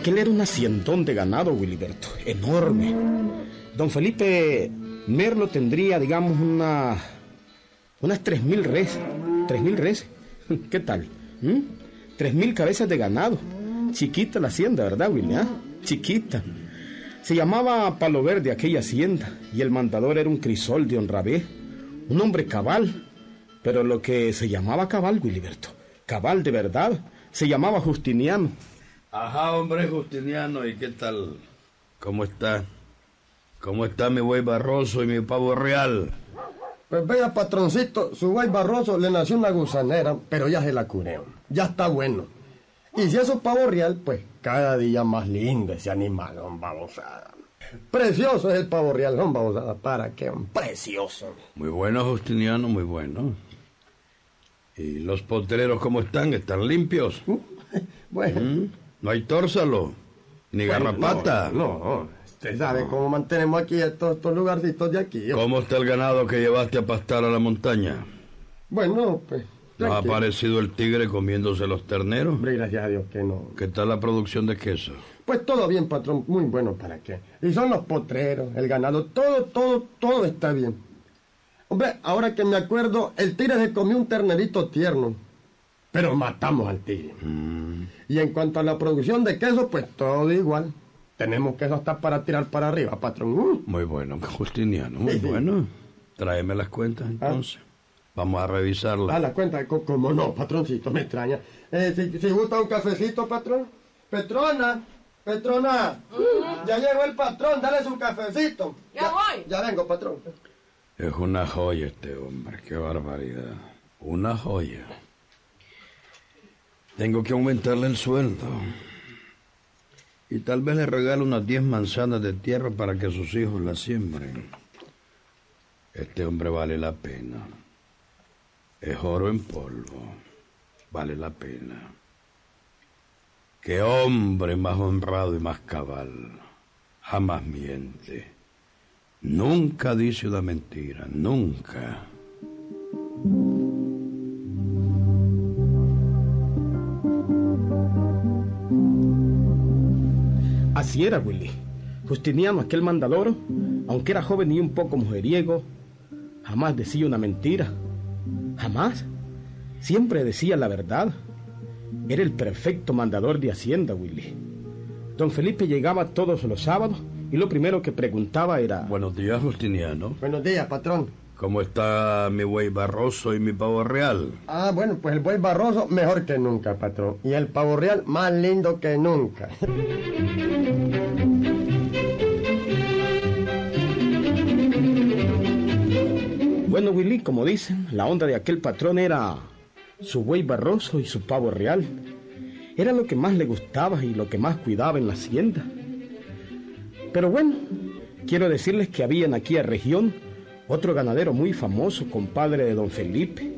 Aquel era un haciendón de ganado, Wiliberto, enorme. Don Felipe Merlo tendría, digamos, una, unas tres mil res. Tres mil res. ¿Qué tal? ¿Mm? Tres mil cabezas de ganado. Chiquita la hacienda, ¿verdad, Willy? ah? Chiquita. Se llamaba Palo Verde aquella hacienda y el mandador era un crisol de honrabé, un hombre cabal, pero lo que se llamaba cabal, Wiliberto, cabal de verdad, se llamaba Justiniano. Ajá, hombre Justiniano, ¿y qué tal? ¿Cómo está? ¿Cómo está mi buey barroso y mi pavo real? Pues vea, patroncito, su güey barroso le nació una gusanera, pero ya se la curé. Ya está bueno. Y si es pavo real, pues cada día más lindo ese animal, don babosada. Precioso es el pavo real, don babosada. ¿Para qué? Precioso. Muy bueno, Justiniano, muy bueno. ¿Y los potreros cómo están? ¿Están limpios? Bueno, ¿Mm? ¿No hay tórsalo? ¿Ni garrapata? No, no. Usted sabe cómo mantenemos aquí estos, estos lugarcitos de aquí. ¿Cómo está el ganado que llevaste a pastar a la montaña? Bueno, pues. ¿No ha aparecido el tigre comiéndose los terneros? Hombre, gracias a Dios que no. ¿Qué tal la producción de queso? Pues todo bien, patrón, muy bueno para qué. Y son los potreros, el ganado, todo, todo, todo está bien. Hombre, ahora que me acuerdo, el tigre se comió un ternerito tierno. Pero matamos al tigre. Y en cuanto a la producción de queso, pues todo igual. Tenemos queso hasta para tirar para arriba, patrón. Uh, Muy bueno, Justiniano, muy Sí, sí. bueno. Tráeme las cuentas entonces. Vamos a revisarlas. a la cuenta, co- como no, patroncito, me extraña. Eh, si, si gusta un cafecito, patrón. Petrona, Petrona, ya llegó el patrón, dale su cafecito. Ya voy. Ya vengo, patrón. Es una joya este hombre, qué barbaridad. Una joya. Tengo que aumentarle el sueldo. Y tal vez le regalo unas 10 manzanas de tierra para que sus hijos la siembren. Este hombre vale la pena. Es oro en polvo. Vale la pena. Qué hombre más honrado y más cabal. Jamás miente. Nunca dice una mentira, nunca. Así era, Willy. Justiniano, aquel mandador, aunque era joven y un poco mujeriego, jamás decía una mentira. Jamás. Siempre decía la verdad. Era el perfecto mandador de Hacienda, Willy. Don Felipe llegaba todos los sábados y lo primero que preguntaba era... Buenos días, Justiniano. Buenos días, patrón. ¿Cómo está mi buey Barroso y mi pavo real? Ah, bueno, pues el buey barroso mejor que nunca, patrón. Y el pavo real más lindo que nunca. Bueno, Willy, como dicen, la onda de aquel patrón era su buey barroso y su pavo real. Era lo que más le gustaba y lo que más cuidaba en la hacienda. Pero bueno, quiero decirles que había en aquella región otro ganadero muy famoso, compadre de don Felipe.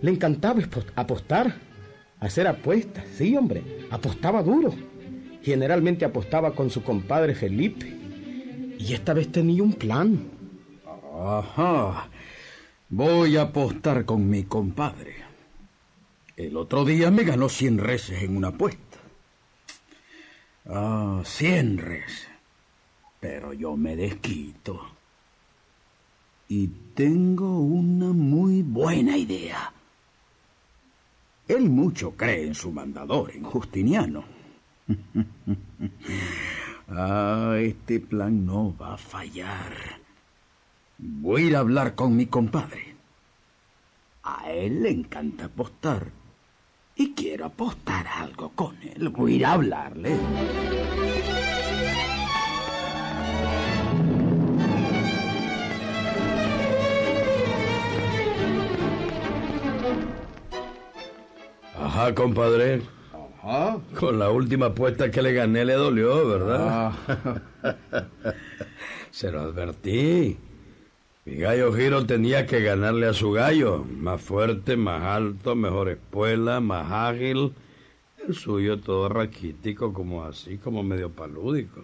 Le encantaba apostar, hacer apuestas, sí, hombre, apostaba duro. Generalmente apostaba con su compadre Felipe. Y esta vez tenía un plan. Ajá. Voy a apostar con mi compadre. El otro día me ganó 100 reses en una apuesta. Ah, 100 reses. Pero yo me desquito. Y tengo una muy buena idea. Él mucho cree en su mandador, en Justiniano. ah, este plan no va a fallar. Voy a ir a hablar con mi compadre. A él le encanta apostar. Y quiero apostar algo con él. Voy a ir a hablarle. Ajá, compadre. Ah, Con la última apuesta que le gané le dolió, ¿verdad? Se lo advertí. Mi gallo Giro tenía que ganarle a su gallo. Más fuerte, más alto, mejor espuela, más ágil. El suyo todo raquítico, como así, como medio palúdico.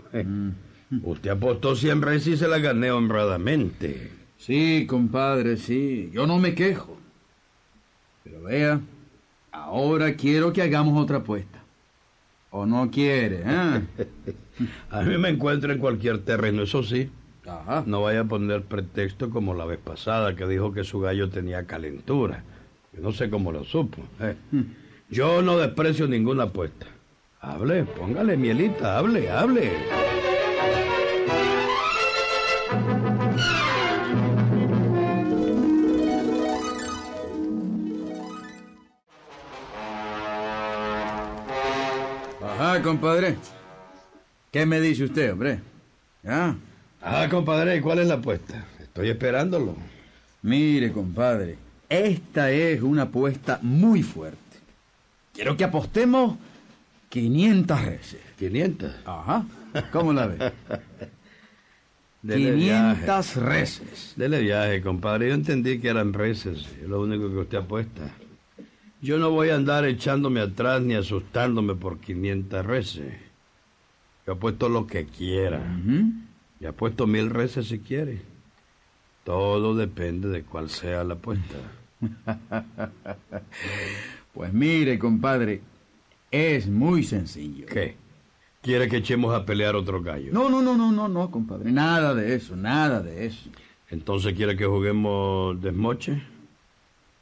Usted apostó 100 reses y se la gané honradamente. sí, compadre, sí. Yo no me quejo. Pero vea, ahora quiero que hagamos otra apuesta. ¿O no quiere? eh? A mí me encuentra en cualquier terreno, eso sí. Ajá. No vaya a poner pretexto como la vez pasada que dijo que su gallo tenía calentura. Yo no sé cómo lo supo. eh. Yo no desprecio ninguna apuesta. Hable, póngale mielita, hable, hable. Ajá, compadre. ¿Qué me dice usted, hombre? ¿Ya? Ah, compadre, ¿y cuál es la apuesta? Estoy esperándolo. Mire, compadre, esta es una apuesta muy fuerte. Quiero que apostemos 500 reses. 500. Ajá. ¿Cómo la ve? Dele viaje. 500 reses. Dele viaje, compadre. Yo entendí que eran reces. Es lo único que usted apuesta. Yo no voy a andar echándome atrás ni asustándome por 500 reces. Yo apuesto lo que quiera. Y apuesto mil reces si quiere. Todo depende de cuál sea la apuesta. Pues mire, compadre, es muy sencillo. ¿Qué? ¿Quiere que echemos a pelear otro gallo? No, no, no, no, no, no, compadre. Nada de eso, nada de eso. Entonces quiere que juguemos desmoche,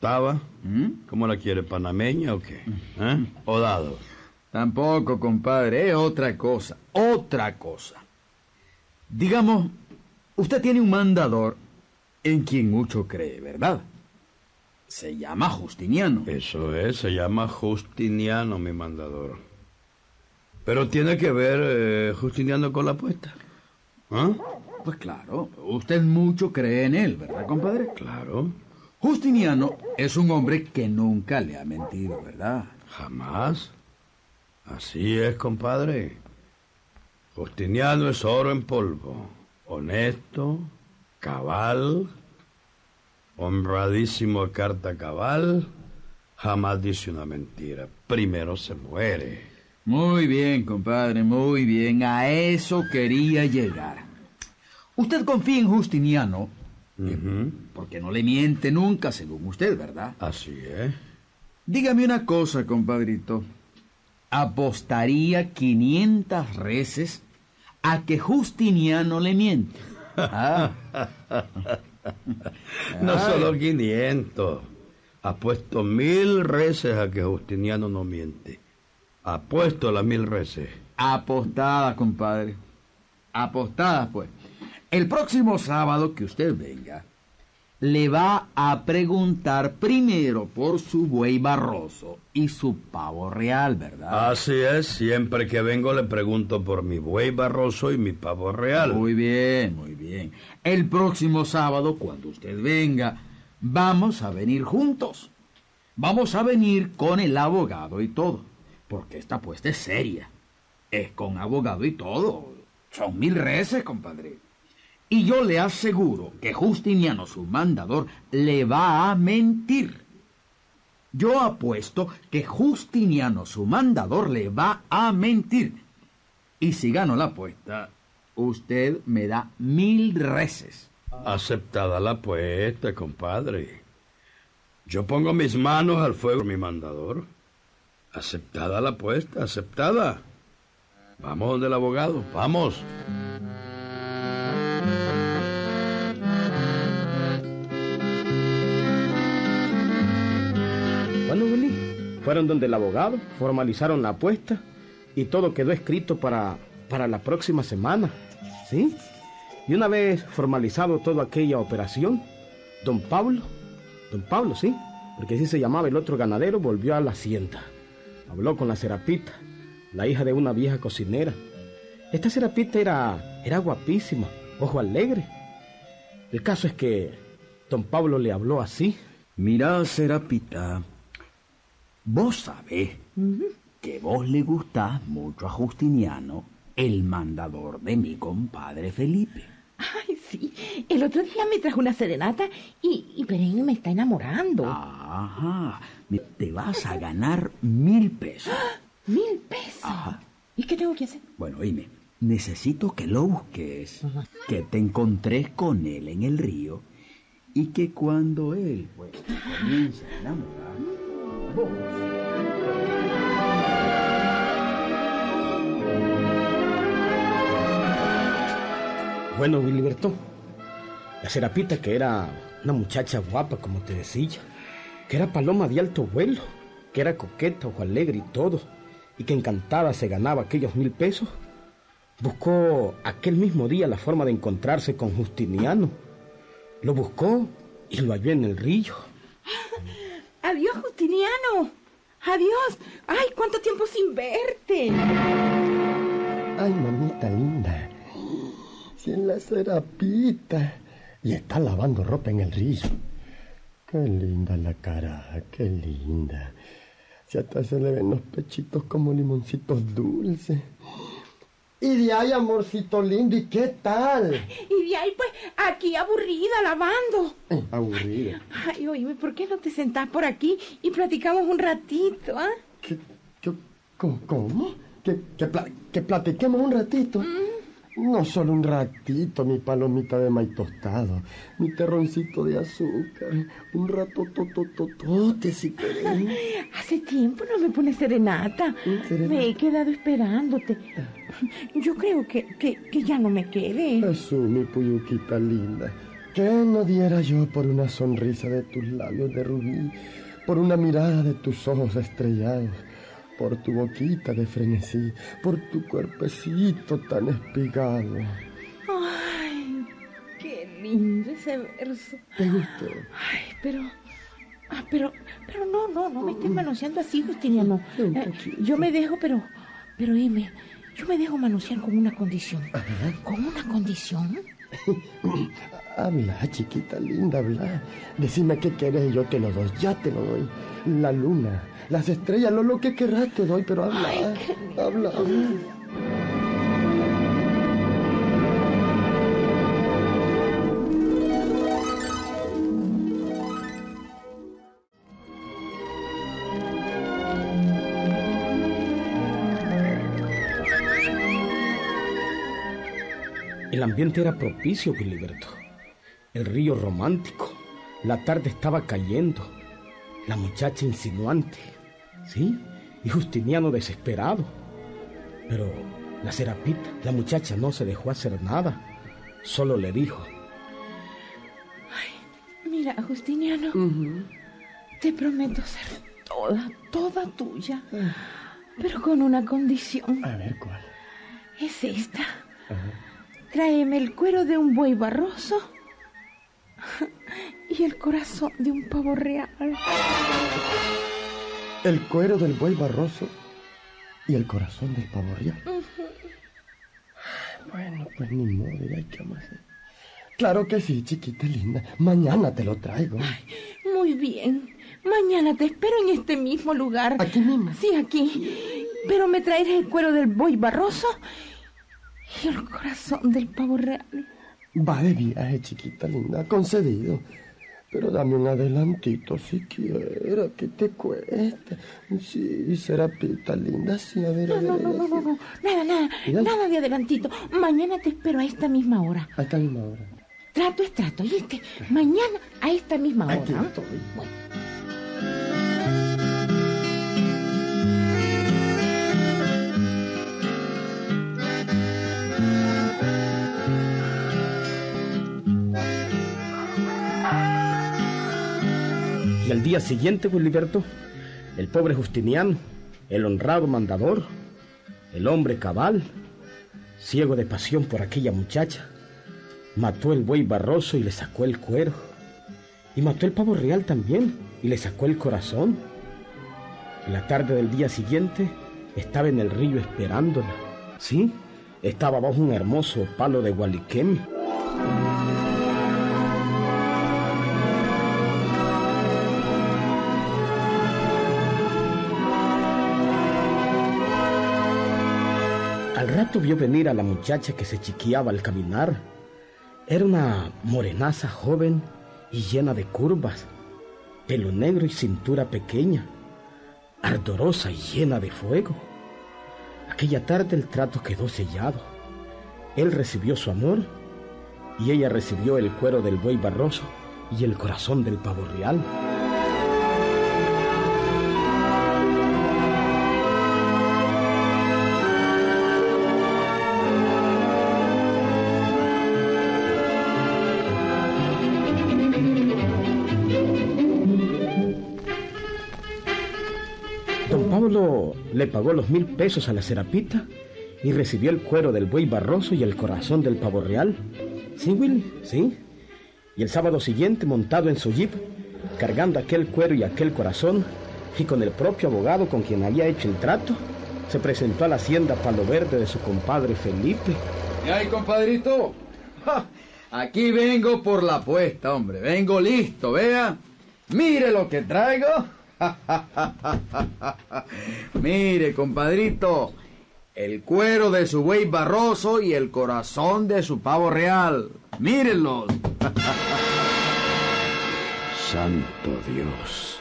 taba, ¿Mm? ¿cómo la quiere? ¿Panameña o qué? ¿Eh? ¿O dado? Tampoco, compadre, es otra cosa, otra cosa. Digamos, usted tiene un mandador en quien mucho cree, ¿verdad? Se llama Justiniano. Eso es, se llama Justiniano, mi mandador. Pero tiene que ver eh, Justiniano con la apuesta. ¿Ah? Pues claro, usted mucho cree en él, ¿verdad, compadre? Claro, Justiniano es un hombre que nunca le ha mentido, ¿verdad? jamás. Así es, compadre. Justiniano es oro en polvo, honesto, cabal, honradísimo a carta cabal, jamás dice una mentira. Primero se muere. Muy bien, compadre, muy bien. A eso quería llegar. Usted confía en Justiniano, porque no le miente nunca, según usted, ¿verdad? Así es. Dígame una cosa, compadrito. ¿Apostaría 500 reses a que Justiniano le miente? Ah, No solo 500. Apuesto mil reces a que Justiniano no miente. Apuesto las mil reces. apostada, compadre. Apostada, pues. El próximo sábado que usted venga, le va a preguntar primero por su buey barroso y su pavo real, ¿verdad? Así es, siempre que vengo le pregunto por mi buey barroso y mi pavo real. Muy bien, muy bien. El próximo sábado, cuando usted venga, vamos a venir juntos. Vamos a venir con el abogado y todo, porque esta apuesta es seria. Es con abogado y todo. Son mil reces, compadre. Y yo le aseguro que Justiniano, su mandador, le va a mentir. Yo apuesto que Justiniano, su mandador, le va a mentir. Y si gano la apuesta, usted me da mil reces. Aceptada la apuesta, compadre. Yo pongo mis manos al fuego mi mandador. Aceptada la apuesta, aceptada. Vamos donde el abogado, vamos. Fueron donde el abogado, formalizaron la apuesta y todo quedó escrito para, para la próxima semana. ¿Sí? Y una vez formalizado toda aquella operación, don Pablo, don Pablo, sí, porque así se llamaba el otro ganadero, volvió a la hacienda. Habló con la Serapita, la hija de una vieja cocinera. Esta Serapita era, era guapísima, ojo alegre. El caso es que don Pablo le habló así. Mira, Serapita, vos sabés que vos le gustás mucho a Justiniano, el mandador de mi compadre Felipe. Ay, sí. El otro día me trajo una serenata y, y Perén me está enamorando. Ajá, te vas a ganar mil pesos. Mil pesos. Ajá. ¿Y qué tengo que hacer? Bueno, dime, necesito que lo busques, que te encontres con él en el río y que cuando él pues, comience a enamorar, bueno, Wilberto, la Serapita, que era una muchacha guapa, como te decía, que era paloma de alto vuelo, que era coqueta, ojo alegre y todo, y que encantada se ganaba aquellos mil pesos, buscó aquel mismo día la forma de encontrarse con Justiniano. Lo buscó y lo halló en el río. Adiós, Adiós. Ay, cuánto tiempo sin verte. Ay, mamita linda. Si en la serapita. Y está lavando ropa en el río. Qué linda la cara, qué linda. Si hasta se le ven los pechitos como limoncitos dulces. Y de ahí, amorcito lindo, ¿y qué tal? Y de ahí, pues, aquí aburrida, lavando. Eh, aburrida. Ay, oíme, ¿por qué no te sentás por aquí y platicamos un ratito, ah? ¿Qué, qué, cómo? cómo? ¿Que, que, pla- que platiquemos un ratito? No solo un ratito, mi palomita de maíz tostado, mi terroncito de azúcar, un rato totototote si querés. Hace tiempo no me pones serenata. ¿Mm, serenata? Me he quedado esperándote. Yo creo que, que, que ya no me quede. Jesús, mi puyuquita linda, ¿qué no diera yo por una sonrisa de tus labios de rubí, por una mirada de tus ojos estrellados, por tu boquita de frenesí, por tu cuerpecito tan espigado? Ay, qué lindo ese verso. ¿Te gustó? Ay, pero... Ah, pero, pero no, no, no me estés manoseando así, Justiniano. Eh, yo me dejo, pero, pero dime, yo me dejo manosear con una condición. ¿Con una condición? Habla, chiquita linda, habla. Decime qué querés y yo te lo doy, ya te lo doy. La luna, las estrellas, lo, lo que querrás te doy, pero habla, habla, habla. El ambiente era propicio, Gilberto. El río romántico. La tarde estaba cayendo. La muchacha insinuante. ¿Sí? Y Justiniano desesperado. Pero la serapita, la muchacha no se dejó hacer nada. Solo le dijo, Mira, Justiniano, te prometo ser toda, toda tuya, pero con una condición. A ver cuál. Es esta. Tráeme el cuero de un buey barroso y el corazón de un pavo real. El cuero del buey barroso y el corazón del pavo real. Bueno, pues ni modo, ya hay que hacer. Claro que sí, chiquita linda. Mañana te lo traigo. Muy bien. Mañana te espero en este mismo lugar. ¿Aquí mismo? Sí, aquí. Pero me traerás el cuero del buey barroso y el corazón del pavo real. Va de viaje, chiquita linda, concedido. Pero dame un adelantito siquiera, que te cuesta. Sí, serapita linda, sí, a ver, a No, ver. no, no, no, no, no. Nada, nada. Nada de adelantito. Mañana te espero a esta misma hora. A esta misma hora. Trato es trato, ¿oíste? Mañana a esta misma hora. Aquí ¿ah? estoy. Bueno. Y al día siguiente, Gilberto, el pobre Justiniano, el honrado mandador, el hombre cabal, ciego de pasión por aquella muchacha, mató el buey barroso y le sacó el cuero. Y mató el pavo real también y le sacó el corazón. La tarde del día siguiente estaba en el río esperándola. Sí, estaba bajo un hermoso palo de gualiquemi. Vio venir a la muchacha que se chiqueaba al caminar. Era una morenaza joven y llena de curvas, pelo negro y cintura pequeña, ardorosa y llena de fuego. Aquella tarde el trato quedó sellado. Él recibió su amor y ella recibió el cuero del buey barroso y el corazón del pavo real. Pagó los mil pesos a la serapita y recibió el cuero del buey barroso y el corazón del pavo real. Sí, Willy, sí. Y el sábado siguiente, montado en su jeep, cargando aquel cuero y aquel corazón, y con el propio abogado con quien había hecho el trato, se presentó a la hacienda Palo Verde de su compadre Felipe. ¿Y ahí, compadrito? Aquí vengo por la apuesta, hombre. Vengo listo, vea. Mire lo que traigo. Mire, compadrito. El cuero de su buey barroso y el corazón de su pavo real. Mírenlos. Santo Dios.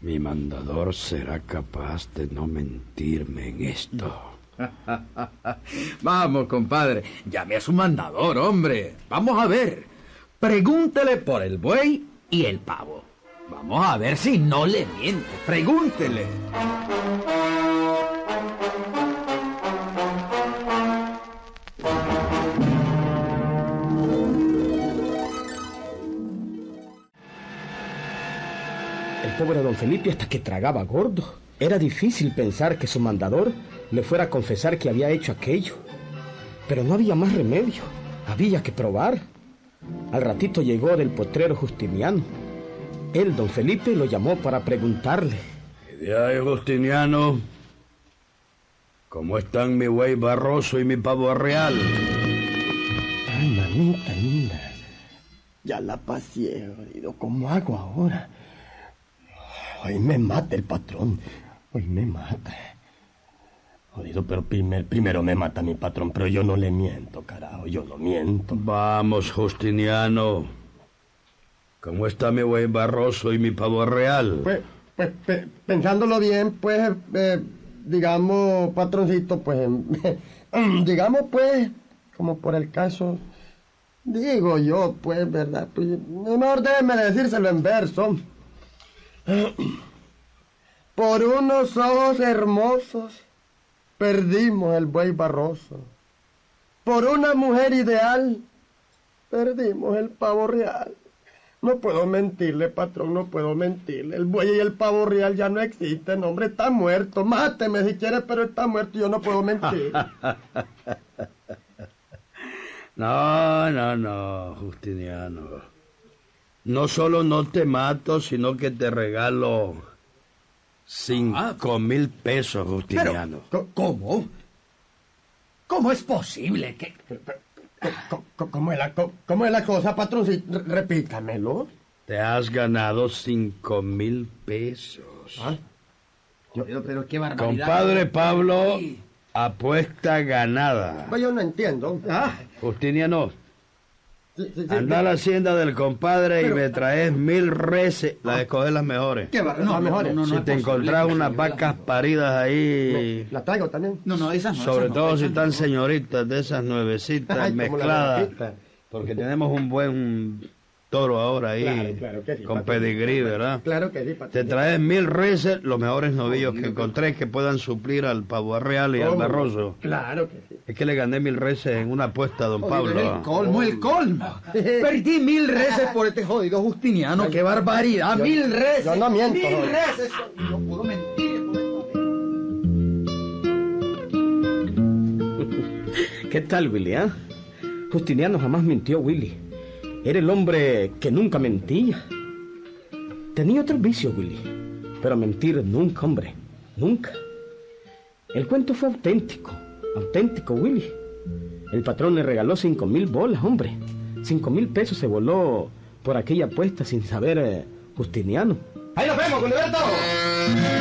Mi mandador será capaz de no mentirme en esto. Vamos, compadre. Llame a su mandador, hombre. Vamos a ver. Pregúntele por el buey y el pavo. Vamos a ver si no le miente. Pregúntele. El pobre don Felipe hasta que tragaba gordo. Era difícil pensar que su mandador le fuera a confesar que había hecho aquello. Pero no había más remedio. Había que probar. Al ratito llegó del potrero Justiniano. Él, don Felipe, lo llamó para preguntarle. ¿Y de ahí, Justiniano? ¿Cómo están mi buey barroso y mi pavo real? Ay, mamita linda. Ya la pasé, jodido. ¿Cómo hago ahora? Hoy me mata el patrón. Hoy me mata. Jodido, pero primer- primero me mata mi patrón, pero yo no le miento, carajo. Yo no miento. Vamos, Justiniano. ¿Cómo está mi buey barroso y mi pavo real? Pues, pues pe- pensándolo bien, pues, eh, digamos, patroncito, pues, em, digamos, pues, como por el caso, digo yo, pues, ¿verdad? Pues, mejor déjeme decírselo en verso. Por unos ojos hermosos perdimos el buey barroso. Por una mujer ideal perdimos el pavo real. No puedo mentirle, patrón, no puedo mentirle. El buey y el pavo real ya no existen, hombre, está muerto. Máteme si quiere, pero está muerto y yo no puedo mentir. No, no, no, Justiniano. No solo no te mato, sino que te regalo cinco mil pesos, Justiniano. ¿Cómo? ¿Cómo es posible que... ¿Cómo es la, cómo es la cosa, patrón? Repítamelo. Te has ganado cinco mil pesos. ¿Ah? Pero, pero qué barbaridad. Compadre Pablo, apuesta ganada. Pues yo no entiendo. Ah, Justiniano, anda a la hacienda del compadre y me traes mil reses. Las escoges las mejores. qué bar- Las no, mejores. no, no, no si te encontrás unas vacas las- paridas ahí, La traigo también. No, no, esas no. sobre esas no, todo si están no. señoritas de esas nuevecitas Ay, mezcladas, porque tenemos un buen toro ahora ahí, Claro, claro que sí, con pedigrí, ¿verdad? Claro que sí, Te patrón. traes mil reses, los mejores novillos que encontré que puedan suplir al pavo real y al barroso. Claro que sí. Es que le gané mil reses en una apuesta a don Pablo. El colmo, el colmo. Perdí mil reses por este jodido Justiniano. ¡Qué barbaridad! Yo- ¡Mil reses! yo no miento, ¡Mil reses! No puedo mentir. ¿Qué tal, Willy? ah? Justiniano jamás mintió, Willy. Era el hombre que nunca mentía. Tenía otros vicios, Willy. Pero mentir nunca, hombre. Nunca. El cuento fue auténtico. Auténtico, Willy. El patrón le regaló cinco mil bolas, hombre. Cinco mil pesos se voló por aquella apuesta sin saber eh, Justiniano. Ahí nos vemos, Gilberto.